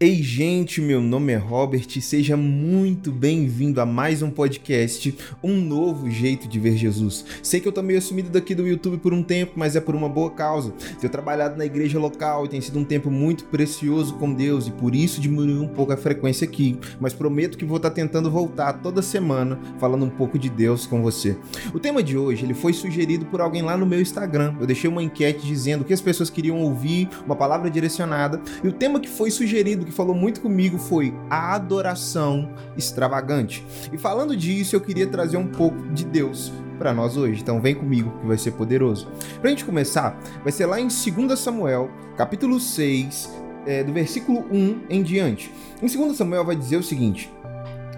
Ei, gente, meu nome é Robert seja muito bem-vindo a mais um podcast, Um Novo Jeito de Ver Jesus. Sei que eu tô meio sumido daqui do YouTube por um tempo, mas é por uma boa causa. Tenho trabalhado na igreja local e tem sido um tempo muito precioso com Deus e por isso diminuiu um pouco a frequência aqui, mas prometo que vou estar tá tentando voltar toda semana falando um pouco de Deus com você. O tema de hoje, ele foi sugerido por alguém lá no meu Instagram. Eu deixei uma enquete dizendo que as pessoas queriam ouvir, uma palavra direcionada, e o tema que foi sugerido que falou muito comigo foi a adoração extravagante. E falando disso, eu queria trazer um pouco de Deus para nós hoje. Então vem comigo que vai ser poderoso. Pra gente começar, vai ser lá em 2 Samuel, capítulo 6, é, do versículo 1 em diante. Em 2 Samuel vai dizer o seguinte: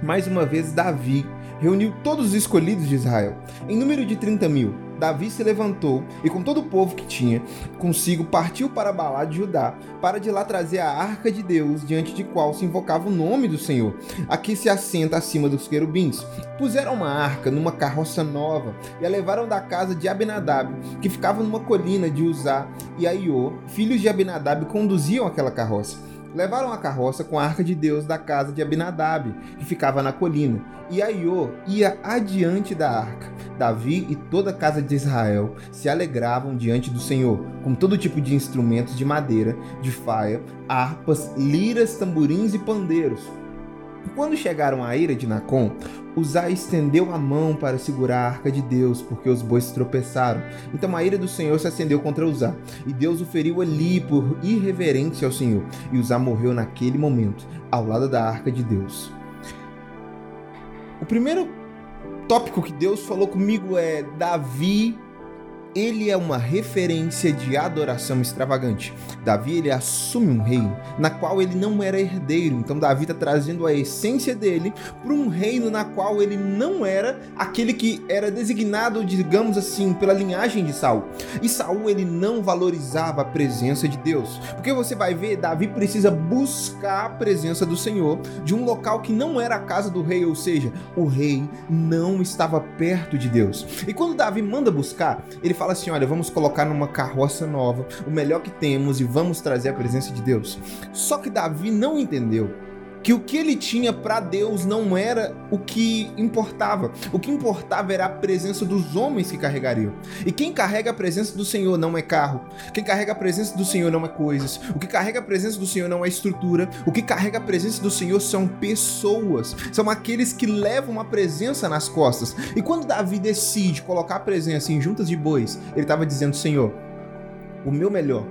Mais uma vez, Davi reuniu todos os escolhidos de Israel, em número de 30 mil Davi se levantou e com todo o povo que tinha consigo partiu para Balá de Judá, para de lá trazer a arca de Deus, diante de qual se invocava o nome do Senhor. Aqui se assenta acima dos querubins. Puseram uma arca numa carroça nova e a levaram da casa de Abinadab, que ficava numa colina de Uzá, e Aiô, filhos de Abinadab, conduziam aquela carroça. Levaram a carroça com a arca de Deus da casa de Abinadab, que ficava na colina, e Aiô ia adiante da arca. Davi e toda a casa de Israel se alegravam diante do Senhor, com todo tipo de instrumentos de madeira, de faia, harpas, liras, tamborins e pandeiros. Quando chegaram à ira de Nacon, Uzá estendeu a mão para segurar a arca de Deus, porque os bois tropeçaram. Então a ira do Senhor se acendeu contra Uzá, e Deus o feriu ali por irreverência ao Senhor, e Uzá morreu naquele momento, ao lado da arca de Deus. O primeiro tópico que Deus falou comigo é Davi ele é uma referência de adoração extravagante. Davi ele assume um reino na qual ele não era herdeiro. Então Davi está trazendo a essência dele para um reino na qual ele não era aquele que era designado, digamos assim, pela linhagem de Saul. E Saul ele não valorizava a presença de Deus, porque você vai ver Davi precisa buscar a presença do Senhor de um local que não era a casa do rei, ou seja, o rei não estava perto de Deus. E quando Davi manda buscar, ele fala assim: olha, vamos colocar numa carroça nova, o melhor que temos e vamos trazer a presença de Deus. Só que Davi não entendeu que o que ele tinha para Deus não era o que importava. O que importava era a presença dos homens que carregariam. E quem carrega a presença do Senhor não é carro. Quem carrega a presença do Senhor não é coisas. O que carrega a presença do Senhor não é estrutura. O que carrega a presença do Senhor são pessoas. São aqueles que levam a presença nas costas. E quando Davi decide colocar a presença em juntas de bois, ele estava dizendo: Senhor, o meu melhor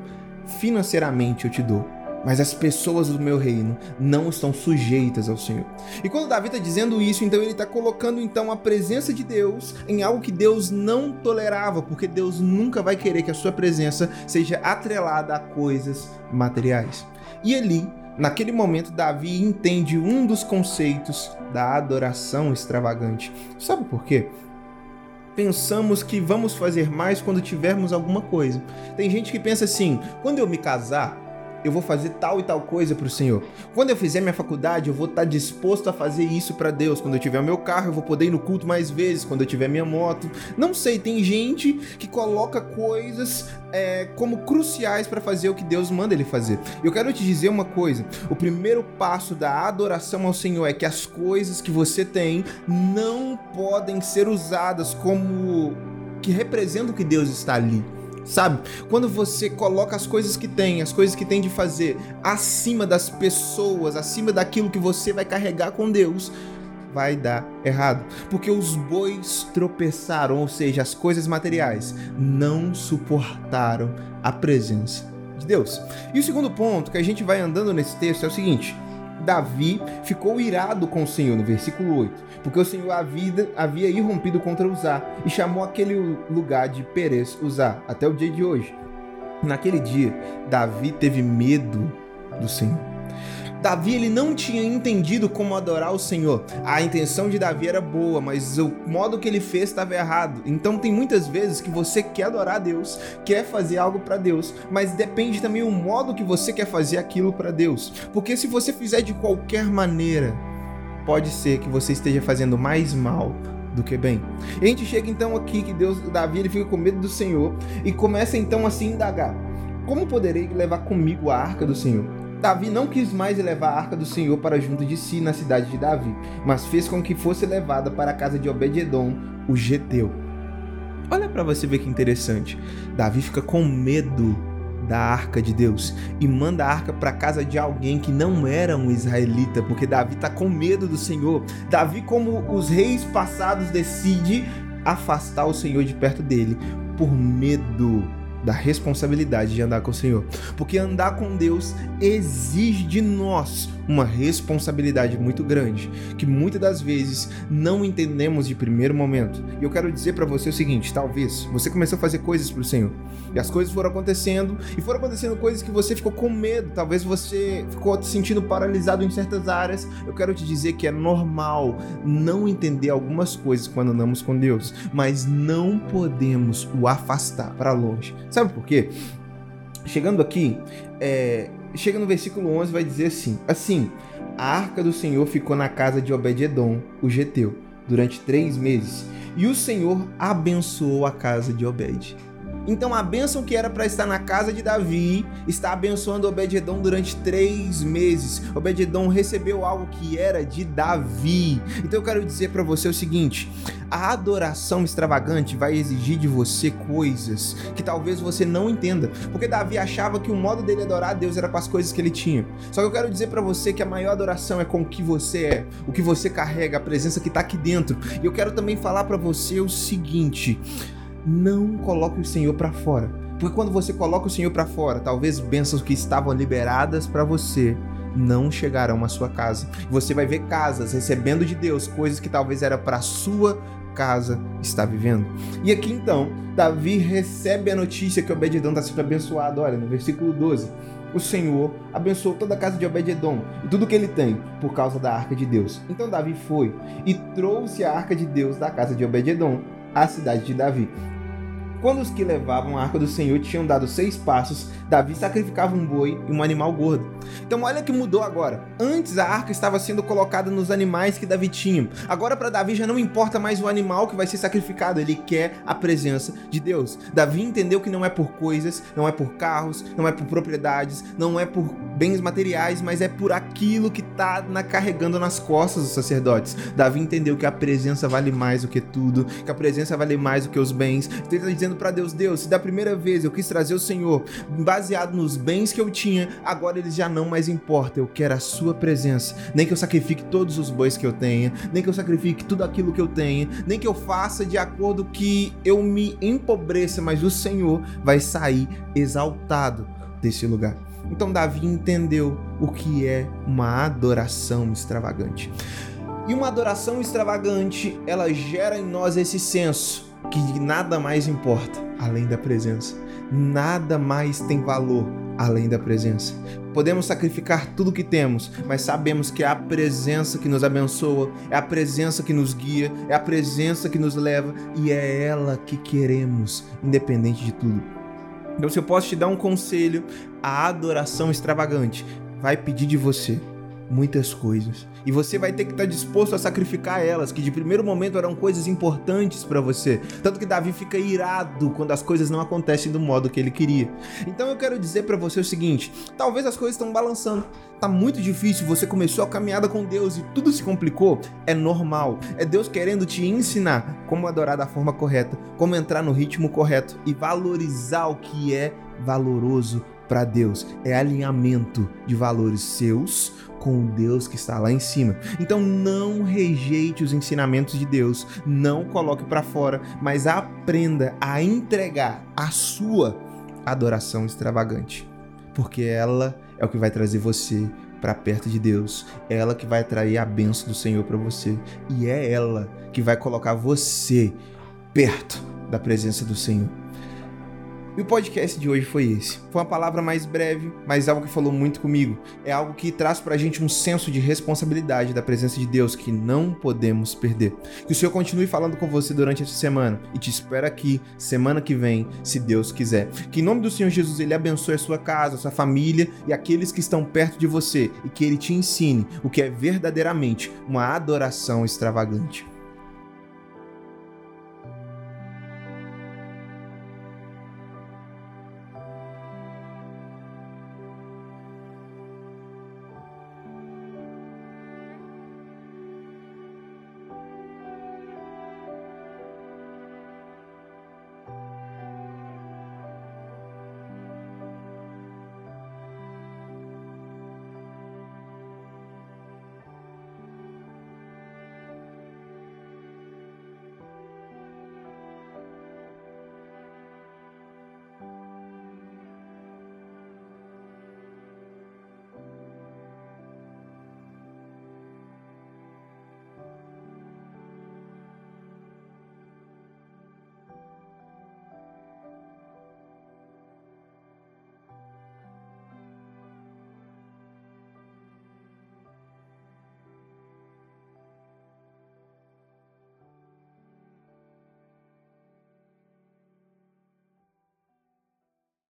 financeiramente eu te dou mas as pessoas do meu reino não estão sujeitas ao Senhor. E quando Davi está dizendo isso, então ele está colocando então a presença de Deus em algo que Deus não tolerava, porque Deus nunca vai querer que a sua presença seja atrelada a coisas materiais. E ali, naquele momento, Davi entende um dos conceitos da adoração extravagante. Sabe por quê? pensamos que vamos fazer mais quando tivermos alguma coisa. Tem gente que pensa assim: quando eu me casar, eu vou fazer tal e tal coisa para o Senhor. Quando eu fizer minha faculdade, eu vou estar tá disposto a fazer isso para Deus. Quando eu tiver o meu carro, eu vou poder ir no culto mais vezes. Quando eu tiver minha moto, não sei. Tem gente que coloca coisas é, como cruciais para fazer o que Deus manda ele fazer. Eu quero te dizer uma coisa: o primeiro passo da adoração ao Senhor é que as coisas que você tem não podem ser usadas como que representam que Deus está ali sabe? Quando você coloca as coisas que tem, as coisas que tem de fazer, acima das pessoas, acima daquilo que você vai carregar com Deus, vai dar errado. Porque os bois tropeçaram, ou seja, as coisas materiais não suportaram a presença de Deus. E o segundo ponto que a gente vai andando nesse texto é o seguinte: Davi ficou irado com o Senhor, no versículo 8, porque o Senhor havia, havia irrompido contra Uzá e chamou aquele lugar de Perez Uzá, até o dia de hoje. Naquele dia, Davi teve medo do Senhor. Davi ele não tinha entendido como adorar o Senhor. A intenção de Davi era boa, mas o modo que ele fez estava errado. Então tem muitas vezes que você quer adorar a Deus, quer fazer algo para Deus, mas depende também o modo que você quer fazer aquilo para Deus. Porque se você fizer de qualquer maneira, pode ser que você esteja fazendo mais mal do que bem. E a gente chega então aqui que Deus, Davi, ele fica com medo do Senhor e começa então a indagar: Como poderei levar comigo a arca do Senhor? Davi não quis mais levar a arca do Senhor para junto de si na cidade de Davi, mas fez com que fosse levada para a casa de Obed-edom, o Geteu. Olha para você ver que interessante. Davi fica com medo da arca de Deus e manda a arca para casa de alguém que não era um israelita, porque Davi está com medo do Senhor. Davi, como os reis passados, decide afastar o Senhor de perto dele por medo da responsabilidade de andar com o Senhor. Porque andar com Deus exige de nós uma responsabilidade muito grande, que muitas das vezes não entendemos de primeiro momento. E eu quero dizer para você o seguinte: talvez você começou a fazer coisas para o Senhor, e as coisas foram acontecendo, e foram acontecendo coisas que você ficou com medo, talvez você ficou se sentindo paralisado em certas áreas. Eu quero te dizer que é normal não entender algumas coisas quando andamos com Deus, mas não podemos o afastar para longe. Sabe por quê? Chegando aqui, é, chega no versículo 11 vai dizer assim: Assim, a arca do Senhor ficou na casa de Obed-edom, o geteu, durante três meses, e o Senhor abençoou a casa de Obed. Então a bênção que era para estar na casa de Davi está abençoando Obed-edom durante três meses. Obed-edom recebeu algo que era de Davi. Então eu quero dizer para você o seguinte: a adoração extravagante vai exigir de você coisas que talvez você não entenda, porque Davi achava que o modo dele adorar a Deus era com as coisas que ele tinha. Só que eu quero dizer para você que a maior adoração é com o que você é, o que você carrega, a presença que está aqui dentro. E eu quero também falar para você o seguinte: não coloque o Senhor para fora. Porque quando você coloca o Senhor para fora, talvez bênçãos que estavam liberadas para você não chegarão à sua casa. Você vai ver casas recebendo de Deus coisas que talvez era para sua casa estar vivendo. E aqui então, Davi recebe a notícia que Obed-edom está sendo abençoado. Olha, no versículo 12, o Senhor abençoou toda a casa de Obed-edom e tudo que ele tem por causa da arca de Deus. Então Davi foi e trouxe a arca de Deus da casa de Obed-edom à cidade de Davi. Quando os que levavam a arca do Senhor tinham dado seis passos, Davi sacrificava um boi e um animal gordo. Então olha que mudou agora. Antes a arca estava sendo colocada nos animais que Davi tinha. Agora para Davi já não importa mais o animal que vai ser sacrificado, ele quer a presença de Deus. Davi entendeu que não é por coisas, não é por carros, não é por propriedades, não é por bens materiais, mas é por aquilo que está na, carregando nas costas dos sacerdotes. Davi entendeu que a presença vale mais do que tudo, que a presença vale mais do que os bens. Então ele está dizendo dizendo para Deus: Deus, se da primeira vez eu quis trazer o Senhor baseado nos bens que eu tinha, agora eles já não mais importam. Eu quero a Sua presença. Nem que eu sacrifique todos os bois que eu tenha, nem que eu sacrifique tudo aquilo que eu tenha, nem que eu faça de acordo que eu me empobreça, mas o Senhor vai sair exaltado desse lugar. Então Davi entendeu o que é uma adoração extravagante. E uma adoração extravagante, ela gera em nós esse senso que nada mais importa além da presença. Nada mais tem valor além da presença. Podemos sacrificar tudo que temos, mas sabemos que é a presença que nos abençoa, é a presença que nos guia, é a presença que nos leva e é ela que queremos, independente de tudo. Então, se eu posso te dar um conselho, a adoração extravagante vai pedir de você muitas coisas. E você vai ter que estar disposto a sacrificar elas, que de primeiro momento eram coisas importantes para você. Tanto que Davi fica irado quando as coisas não acontecem do modo que ele queria. Então eu quero dizer para você o seguinte: talvez as coisas estão balançando. Tá muito difícil, você começou a caminhada com Deus e tudo se complicou. É normal. É Deus querendo te ensinar como adorar da forma correta, como entrar no ritmo correto e valorizar o que é valoroso para Deus. É alinhamento de valores seus com o Deus que está lá em cima. Então não rejeite os ensinamentos de Deus, não coloque para fora, mas aprenda a entregar a sua adoração extravagante, porque ela é o que vai trazer você para perto de Deus, ela que vai atrair a benção do Senhor para você e é ela que vai colocar você perto da presença do Senhor. E o podcast de hoje foi esse. Foi uma palavra mais breve, mas algo que falou muito comigo. É algo que traz pra gente um senso de responsabilidade da presença de Deus que não podemos perder. Que o Senhor continue falando com você durante essa semana e te espera aqui semana que vem, se Deus quiser. Que em nome do Senhor Jesus ele abençoe a sua casa, a sua família e aqueles que estão perto de você e que ele te ensine o que é verdadeiramente uma adoração extravagante.